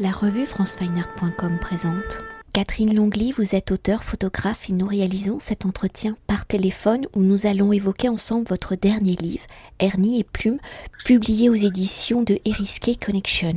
La revue francefineart.com présente. Catherine Longly, vous êtes auteur, photographe et nous réalisons cet entretien par téléphone où nous allons évoquer ensemble votre dernier livre, Ernie et Plume, publié aux éditions de Eriske Connection.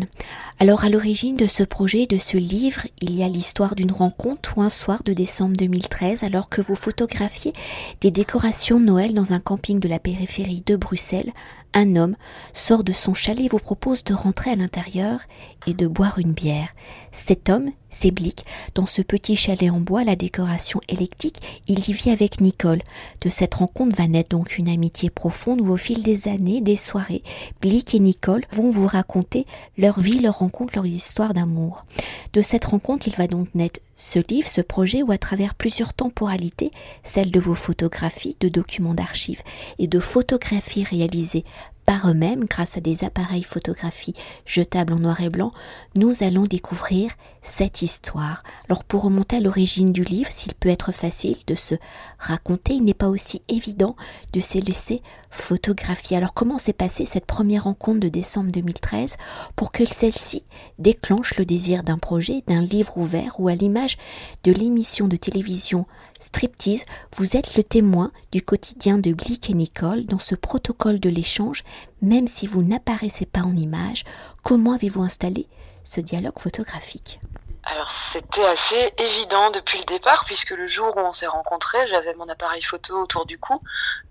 Alors à l'origine de ce projet, de ce livre, il y a l'histoire d'une rencontre ou un soir de décembre 2013 alors que vous photographiez des décorations Noël dans un camping de la périphérie de Bruxelles un homme sort de son chalet et vous propose de rentrer à l'intérieur et de boire une bière. Cet homme, c'est Blick. Dans ce petit chalet en bois, la décoration électrique, il y vit avec Nicole. De cette rencontre va naître donc une amitié profonde où au fil des années, des soirées, Blick et Nicole vont vous raconter leur vie, leur rencontre, leur histoire d'amour. De cette rencontre, il va donc naître ce livre, ce projet où à travers plusieurs temporalités, celles de vos photographies, de documents d'archives et de photographies réalisées par eux-mêmes grâce à des appareils photographiques jetables en noir et blanc, nous allons découvrir cette histoire. Alors pour remonter à l'origine du livre, s'il peut être facile de se raconter, il n'est pas aussi évident de se laisser photographier. Alors comment s'est passée cette première rencontre de décembre 2013 pour que celle-ci déclenche le désir d'un projet, d'un livre ouvert ou à l'image de l'émission de télévision Striptease, vous êtes le témoin du quotidien de Blick et Nicole dans ce protocole de l'échange, même si vous n'apparaissez pas en image. Comment avez-vous installé ce dialogue photographique? Alors c'était assez évident depuis le départ puisque le jour où on s'est rencontrés, j'avais mon appareil photo autour du cou,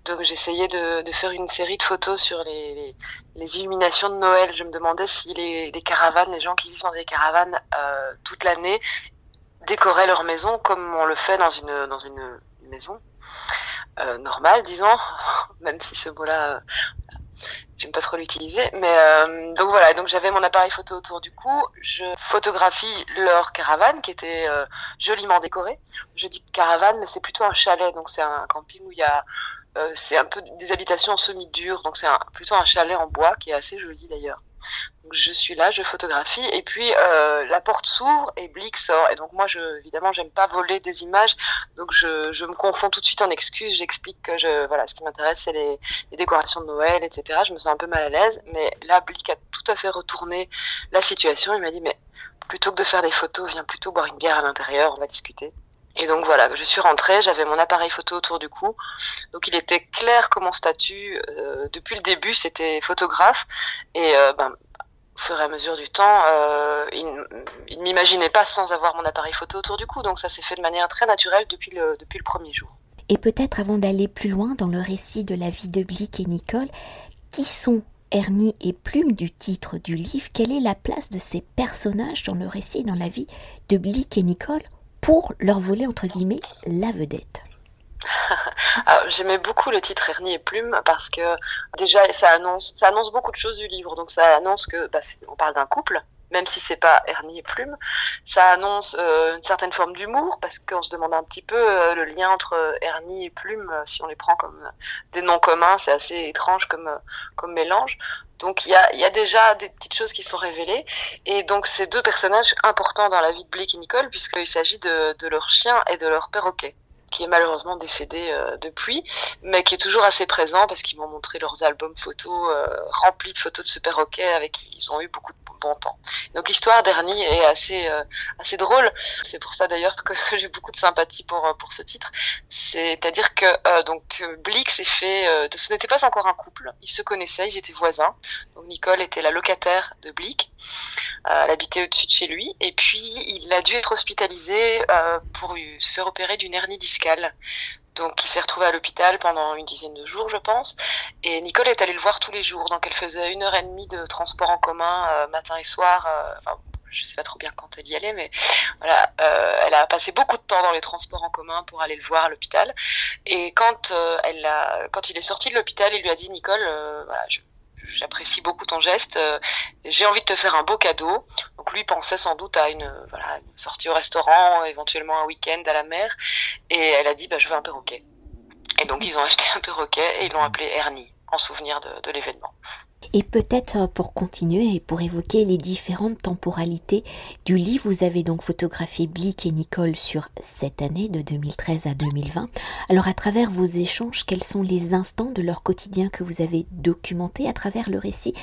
donc j'essayais de, faire une série de photos sur les, illuminations de Noël. Je me demandais si les, caravanes, les gens qui vivent dans des caravanes euh, toute l'année, décoraient leur maison comme on le fait dans une, dans une, maison euh, normale, disons, même si ce mot-là, euh, j'aime pas trop l'utiliser. Mais euh, donc voilà, donc j'avais mon appareil photo autour du cou, je photographie leur caravane qui était joliment décorée. Je dis caravane, mais c'est plutôt un chalet, donc c'est un camping où il y a c'est un peu des habitations semi-dures, donc c'est plutôt un chalet en bois qui est assez joli d'ailleurs je suis là, je photographie, et puis euh, la porte s'ouvre et Blick sort. Et donc moi, je, évidemment, j'aime pas voler des images, donc je, me confonds tout de suite en excuses. J'explique que je, voilà, ce qui m'intéresse, c'est les, les, décorations de Noël, etc. Je me sens un peu mal à l'aise, mais là, Blick a tout à fait retourné la situation. Il m'a dit, mais plutôt que de faire des photos, viens plutôt boire une bière à l'intérieur, on va discuter. Et donc voilà, je suis rentrée, j'avais mon appareil photo autour du cou. Donc il était clair que mon statut, euh, depuis le début, c'était photographe. Et euh, ben, au fur et à mesure du temps, euh, il ne m'imaginait pas sans avoir mon appareil photo autour du cou. Donc ça s'est fait de manière très naturelle depuis le, depuis le premier jour. Et peut-être avant d'aller plus loin dans le récit de la vie de Blick et Nicole, qui sont Ernie et Plume du titre du livre? Quelle est la place de ces personnages dans le récit, dans la vie de Blick et Nicole? Pour leur voler entre guillemets la vedette J'aimais beaucoup le titre Ernie et Plume parce que déjà ça annonce, ça annonce beaucoup de choses du livre. Donc ça annonce que bah, on parle d'un couple, même si c'est pas Ernie et Plume. Ça annonce euh, une certaine forme d'humour parce qu'on se demande un petit peu euh, le lien entre Ernie et Plume, euh, si on les prend comme des noms communs, c'est assez étrange comme, comme mélange. Donc il y a, y a, déjà des petites choses qui sont révélées. Et donc ces deux personnages importants dans la vie de Blake et Nicole, puisqu'il s'agit de, de leur chien et de leur perroquet qui est malheureusement décédé euh, depuis, mais qui est toujours assez présent parce qu'ils m'ont montré leurs albums photos euh, remplis de photos de ce perroquet avec qui ils ont eu beaucoup de bon temps. Donc l'histoire d'Ernie est assez euh, assez drôle. C'est pour ça d'ailleurs que j'ai beaucoup de sympathie pour pour ce titre. C'est-à-dire que donc Blick s'est fait, de, ce n'était pas encore un couple. Ils se connaissaient, ils étaient voisins. Donc Nicole était la locataire de Blick. elle habitait au-dessus de chez lui, et puis il a dû être hospitalisé pour se faire opérer d'une hernie discale donc il s'est retrouvé à l'hôpital pendant une dizaine de jours, je pense. Et Nicole est allée le voir tous les jours. Donc elle faisait une heure et demie de transport en commun euh, matin et soir. Euh, enfin, je sais pas trop bien quand elle y allait, mais voilà, euh, elle a passé beaucoup de temps dans les transports en commun pour aller le voir à l'hôpital. Et quand elle a, quand il est sorti de l'hôpital, il lui a dit Nicole, voilà, je, j'apprécie beaucoup ton geste. Euh, j'ai envie de te faire un beau cadeau. Donc lui pensait sans doute à une, voilà, une sortie au restaurant, éventuellement un week-end à la mer. Et elle a dit, bah, je veux un perroquet. Et donc ils ont acheté un perroquet et ils l'ont appelé Ernie en souvenir de, l'événement. Et peut-être euh, pour continuer et pour évoquer les différentes temporalités du livre, vous avez donc photographié Blick et Nicole sur cette année de 2013 à 2020. Alors à travers vos échanges, quels sont les instants de leur quotidien que vous avez documentés à travers le récit?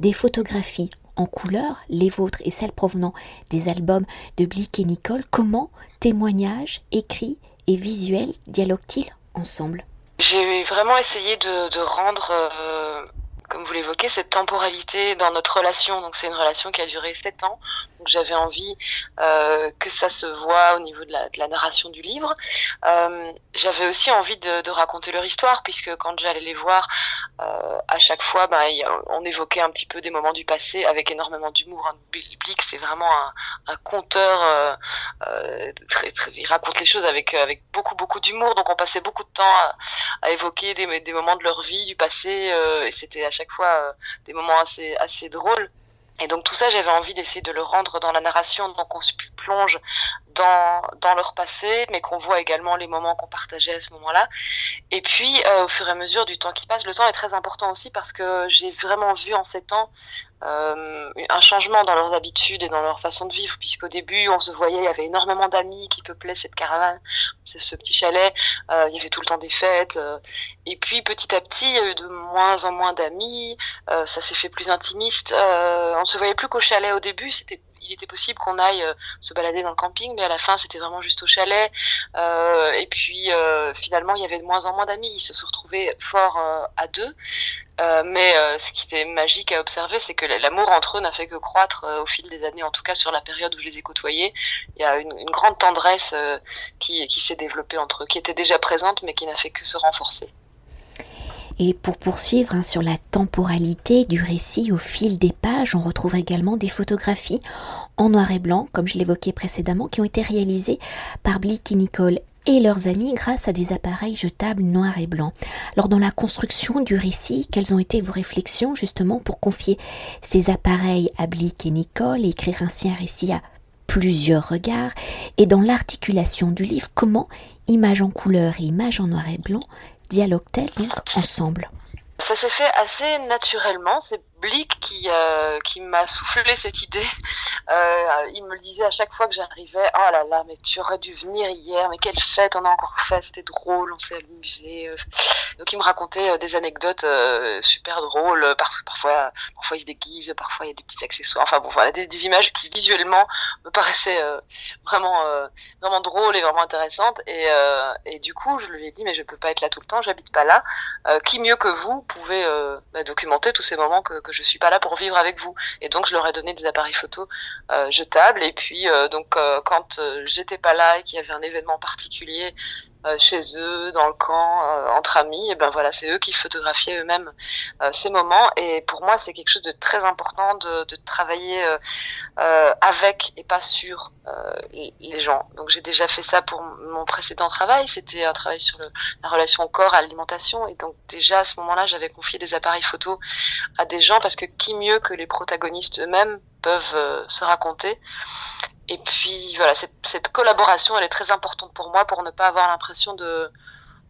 Des photographies en couleur, les vôtres et celles provenant des albums de Blick et Nicole. Comment témoignages, écrits et visuels dialoguent-ils ensemble? J'ai vraiment essayé de, rendre euh, comme vous l'évoquez, cette temporalité dans notre relation. Donc c'est une relation qui a duré sept ans. Donc j'avais envie euh, que ça se voit au niveau de la, de la narration du livre. Euh, j'avais aussi envie de, de, raconter leur histoire, puisque quand j'allais les voir, euh, à chaque fois, ben, on évoquait un petit peu des moments du passé avec énormément d'humour. Hein. Blick, c'est vraiment un, conteur. Euh, euh, il raconte les choses avec, avec beaucoup, beaucoup d'humour. Donc on passait beaucoup de temps à, à évoquer des, des, moments de leur vie, du passé, et c'était à chaque fois des moments assez, assez drôles. Et donc tout ça, j'avais envie d'essayer de le rendre dans la narration, donc on se plonge dans, leur passé, mais qu'on voit également les moments qu'on partageait à ce moment-là. Et puis, euh, au fur et à mesure du temps qui passe, le temps est très important aussi parce que j'ai vraiment vu en ces temps euh, un changement dans leurs habitudes et dans leur façon de vivre, puisqu'au début, on se voyait, il y avait énormément d'amis qui peuplaient cette caravane, c'est ce petit chalet, euh, il y avait tout le temps des fêtes, euh, et puis petit à petit, il y a eu de moins en moins d'amis, ça s'est fait plus intimiste, on se voyait plus qu'au chalet au début, c'était il était possible qu'on aille se balader dans le camping, mais à la fin, c'était vraiment juste au chalet. Euh, et puis, euh, finalement, il y avait de moins en moins d'amis. Ils se sont retrouvés forts euh, à deux. Euh, mais euh, ce qui était magique à observer, c'est que l'amour entre eux n'a fait que croître euh, au fil des années, en tout cas sur la période où je les ai côtoyés. Il y a une, grande tendresse qui, qui s'est développée entre eux, qui était déjà présente, mais qui n'a fait que se renforcer. Et pour poursuivre hein, sur la temporalité du récit au fil des pages, on retrouve également des photographies en noir et blanc, comme je l'évoquais précédemment, qui ont été réalisées par Blick et Nicole et leurs amis grâce à des appareils jetables noir et blanc. Alors dans la construction du récit, quelles ont été vos réflexions justement pour confier ces appareils à Blick et Nicole et écrire ainsi un récit à plusieurs regards? Et dans l'articulation du livre, comment image en couleur et image en noir et blanc dialoguent-elles donc ensemble? Ça s'est fait assez naturellement. C'est Blick qui, euh, qui m'a soufflé cette idée. Euh, il me le disait à chaque fois que j'arrivais, oh là là, mais tu aurais dû venir hier, mais quelle fête on a encore fait, c'était drôle, on s'est amusé. Donc il me racontait euh, des anecdotes euh, super drôles, parce que parfois, parfois il se déguise, parfois il y a des petits accessoires, enfin bon, voilà, des images qui visuellement me paraissaient euh, vraiment, vraiment drôles et vraiment intéressantes. Et, et du coup, je lui ai dit, mais je peux pas être là tout le temps, j'habite pas là. qui mieux que vous pouvez bah, documenter tous ces moments que, que je suis pas là pour vivre avec vous. Et donc je leur ai donné des appareils photo euh, jetables. Et puis euh, donc euh, quand j'étais pas là et qu'il y avait un événement particulier chez eux, dans le camp, entre amis, et ben voilà, c'est eux qui photographiaient eux-mêmes ces moments. Et pour moi, c'est quelque chose de très important de, travailler avec et pas sur les gens. Donc j'ai déjà fait ça pour mon précédent travail. C'était un travail sur la relation au corps, à l'alimentation. Et donc déjà à ce moment-là, j'avais confié des appareils photo à des gens parce que qui mieux que les protagonistes eux-mêmes peuvent euh, se raconter. Et puis voilà, cette, collaboration, elle est très importante pour moi pour ne pas avoir l'impression de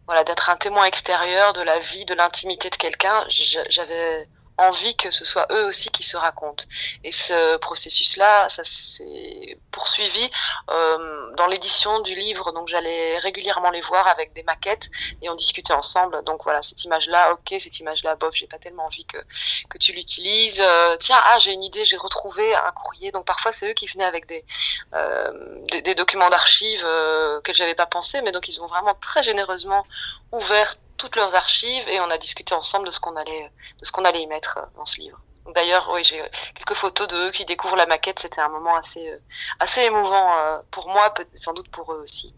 voilà d'être un témoin extérieur de la vie, de l'intimité de quelqu'un. J'avais envie que ce soit eux aussi qui se racontent. Et ce processus-là, ça s'est poursuivi euh, dans l'édition du livre. Donc j'allais régulièrement les voir avec des maquettes et on discutait ensemble. Donc voilà, cette image-là, ok, cette image-là, Bob, j'ai pas tellement envie que que tu l'utilises. Euh, tiens, ah, j'ai une idée, j'ai retrouvé un courrier. Donc parfois c'est eux qui venaient avec des euh, des, des, documents d'archives que j'avais pas pensé, mais donc ils ont vraiment très généreusement ouvert toutes leurs archives et on a discuté ensemble de ce qu'on allait, de ce qu'on allait y mettre euh, dans ce livre. D'ailleurs, oui, j'ai quelques photos d'eux qui découvrent la maquette. C'était un moment assez, euh, assez émouvant euh, pour moi, sans doute pour eux aussi.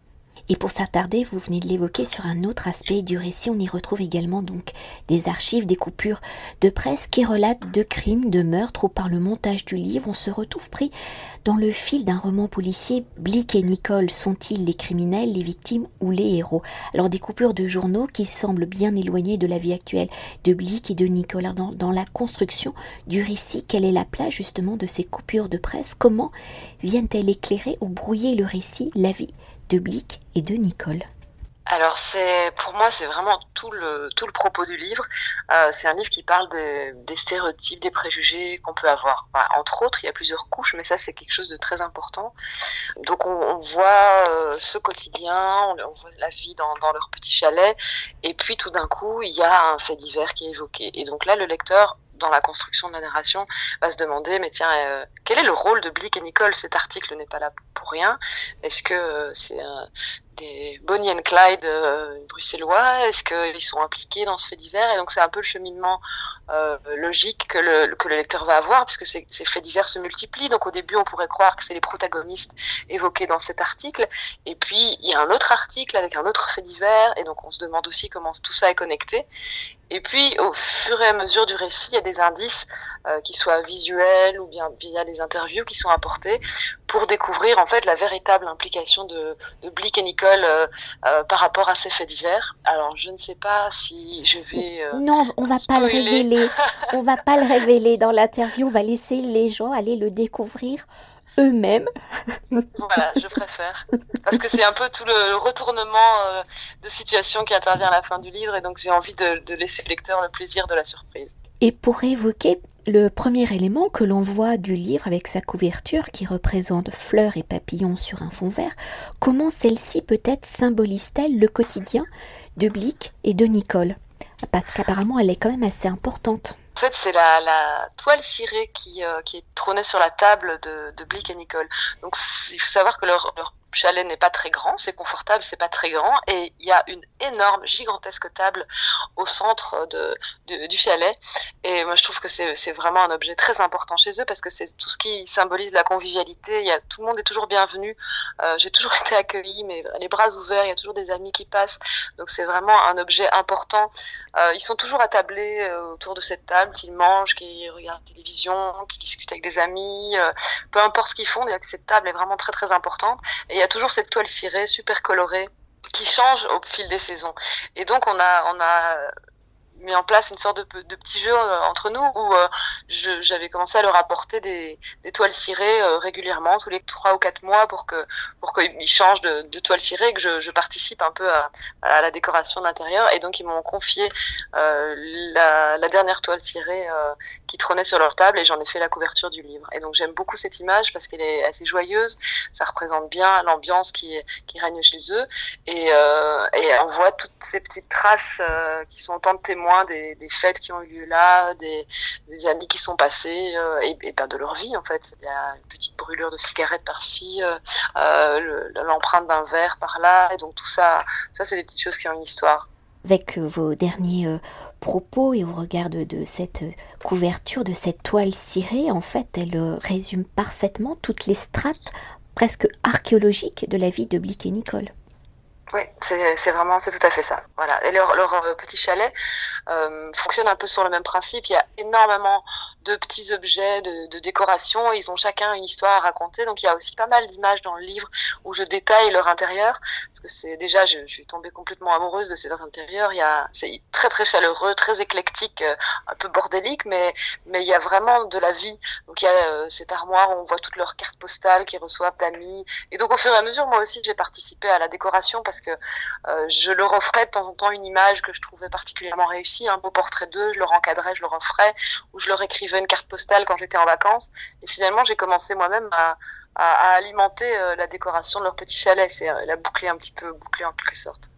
Et pour s'attarder, vous venez de l'évoquer sur un autre aspect du récit, on y retrouve également donc des archives, des coupures de presse qui relatent de crimes, de meurtres, ou par le montage du livre, on se retrouve pris dans le fil d'un roman policier. Blick et Nicole sont-ils les criminels, les victimes ou les héros? Alors des coupures de journaux qui semblent bien éloignées de la vie actuelle de Blick et de Nicole. dans, dans la construction du récit, quelle est la place justement de ces coupures de presse? Comment viennent-elles éclairer ou brouiller le récit, la vie de Blick et de Nicole alors c'est pour moi c'est vraiment tout le tout le propos du livre. Euh, c'est un livre qui parle de, des stéréotypes, des préjugés qu'on peut avoir. Entre autres, il y a plusieurs couches, mais ça c'est quelque chose de très important. Donc on, voit euh, ce quotidien, on, voit la vie dans leur petit chalet, et puis tout d'un coup il y a un fait divers qui est évoqué. Et donc là le lecteur dans la construction de la narration, va se demander, mais tiens, euh, quel est le rôle de Blick et Nicole? Cet article n'est pas là pour rien. Est-ce que euh, c'est des Bonnie and Clyde bruxellois? Est-ce qu'ils sont impliqués dans ce fait divers? Et donc c'est un peu le cheminement logique que le, que le lecteur va avoir, puisque ces, ces faits divers se multiplient. Donc au début, on pourrait croire que c'est les protagonistes évoqués dans cet article. Et puis, il y a un autre article avec un autre fait divers. Et donc on se demande aussi comment tout ça est connecté. Et puis, au fur et à mesure du récit, il y a des indices, euh, qui soient visuels ou bien via des interviews qui sont apportés pour découvrir en fait la véritable implication de, de Blick et Nicole euh, euh, par rapport à ces faits divers. Alors, je ne sais pas si je vais. Euh, non, on va pas le révéler. on va pas le révéler dans l'interview. On va laisser les gens aller le découvrir eux-mêmes. voilà, je préfère. Parce que c'est un peu tout le, retournement euh, de situation qui intervient à la fin du livre et donc j'ai envie de, de laisser au lecteur le plaisir de la surprise. Et pour évoquer le premier élément que l'on voit du livre avec sa couverture qui représente fleurs et papillons sur un fond vert, comment celle-ci peut-être symbolise-t-elle le quotidien de Blick et de Nicole? Parce qu'apparemment elle est quand même assez importante. Fait, c'est la, toile cirée qui, euh, qui est trônée sur la table de, de et Nicole. Donc, il faut savoir que leur chalet n'est pas très grand, c'est confortable, c'est pas très grand, et il y a une énorme, gigantesque table au centre de, du chalet. Et moi, je trouve que c'est vraiment un objet très important chez eux parce que c'est tout ce qui symbolise la convivialité. Y a, tout le monde est toujours bienvenu. Euh, J'ai toujours été accueillie, mais les bras ouverts. Il y a toujours des amis qui passent. Donc c'est vraiment un objet important. Euh, ils sont toujours attablés euh, autour de cette table, qu'ils mangent, qu'ils regardent la télévision, qu'ils discutent avec des amis. Peu importe ce qu'ils font, cette table est vraiment très très importante. Y a toujours cette toile cirée super colorée qui change au fil des saisons. Et donc on a on a mis en place une sorte de, petit jeu euh, entre nous où euh, j'avais commencé à leur apporter des, toiles cirées euh, régulièrement tous les trois ou quatre mois pour que pour qu'ils changent de, de toile cirée que je, participe un peu à, la décoration de l'intérieur. Et donc ils m'ont confié la, dernière toile cirée qui trônait sur leur table et j'en ai fait la couverture du livre. Et donc j'aime beaucoup cette image parce qu'elle est assez joyeuse. Ça représente bien l'ambiance qui qui règne chez eux. Et, et on voit toutes ces petites traces qui sont autant de témoins des, fêtes qui ont eu lieu là, des, amis qui sont passés euh, et, et ben de leur vie en fait. Il y a une petite brûlure de cigarette par-ci, euh, euh, l'empreinte d'un verre par-là, et donc tout ça, ça c'est des petites choses qui ont une histoire. Avec vos derniers propos et au regard de, de, cette couverture, de cette toile cirée, en fait, elle résume parfaitement toutes les strates presque archéologiques de la vie de Blick et Nicole. Oui, c'est vraiment, c'est tout à fait ça. Voilà. Et leur, leur petit chalet euh, fonctionne un peu sur le même principe. Il y a énormément de petits objets de, de, décoration. Ils ont chacun une histoire à raconter. Donc il y a aussi pas mal d'images dans le livre où je détaille leur intérieur. Parce que c'est déjà, je, je, suis tombée complètement amoureuse de cet intérieur. Il y a, c'est très très chaleureux, très éclectique, euh, un peu bordélique, mais mais il y a vraiment de la vie. Donc il y a euh, cette armoire où on voit toutes leurs cartes postales qu'ils reçoivent d'amis. Et donc au fur et à mesure, moi aussi, j'ai participé à la décoration parce que euh, je leur offrais de temps en temps une image que je trouvais particulièrement réussie, un beau portrait d'eux. Je leur encadrais, je leur offrais, ou je leur écrivais une carte postale quand j'étais en vacances. Et finalement, j'ai commencé moi-même à, à, alimenter euh, la décoration de leur petit chalet. C'est euh, la boucler un petit peu, boucler en quelque sorte.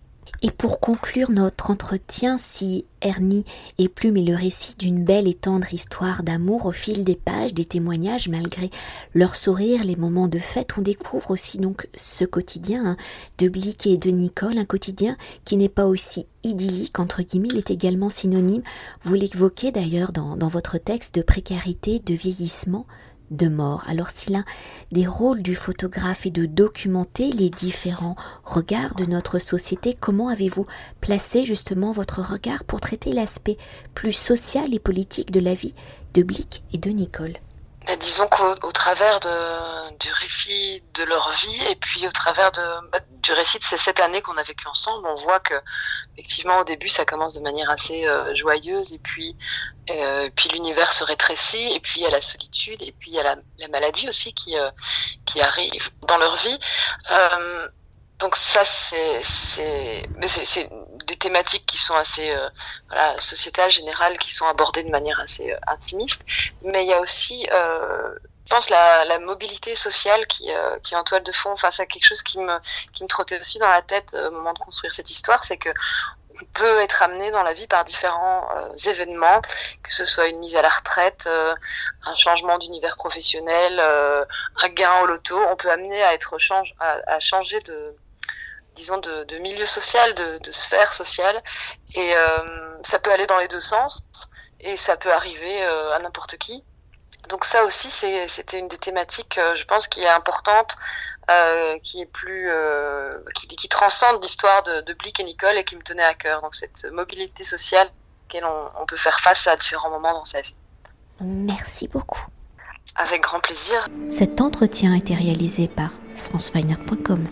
Et pour conclure notre entretien, si Ernie et Plume est le récit d'une belle et tendre histoire d'amour au fil des pages, des témoignages, malgré leur sourire, les moments de fête, on découvre aussi donc ce quotidien hein, de Blick et de Nicole, un quotidien qui n'est pas aussi idyllique, entre guillemets, il est également synonyme, vous l'évoquez d'ailleurs dans votre texte, de précarité, de vieillissement, de mort. Alors si l'un des rôles du photographe est de documenter les différents regards de notre société, comment avez-vous placé justement votre regard pour traiter l'aspect plus social et politique de la vie de Blick et de Nicole? Disons qu'au travers de, du récit de leur vie et puis au travers de, bah, du récit de ces sept années qu'on a vécues ensemble, on voit que effectivement au début ça commence de manière assez euh, joyeuse et puis euh, puis l'univers se rétrécit et puis il y a la solitude et puis il y a la, la maladie aussi qui euh, qui arrive dans leur vie. Euh, donc ça c'est c'est mais c'est thématiques qui sont assez euh, sociétales générales qui sont abordées de manière assez euh, intimiste mais il y a aussi euh, je pense la, mobilité sociale qui, est en toile de fond enfin c'est quelque chose qui me qui me trottait aussi dans la tête au moment de construire cette histoire c'est que on peut être amené dans la vie par différents événements, que ce soit une mise à la retraite, un changement d'univers professionnel, un gain au loto. On peut amener à être à changer de disons de, de milieu social, de, de, sphère sociale, et ça peut aller dans les deux sens, et ça peut arriver à n'importe qui. Donc ça aussi, c'était une des thématiques, je pense, qui est importante euh, qui est plus euh, qui, qui, transcende l'histoire de, de, Blick et Nicole et qui me tenait à cœur. Donc cette mobilité sociale auquel on, on, peut faire face à différents moments dans sa vie. Merci beaucoup. Avec grand plaisir. Cet entretien a été réalisé par franceweiner.com.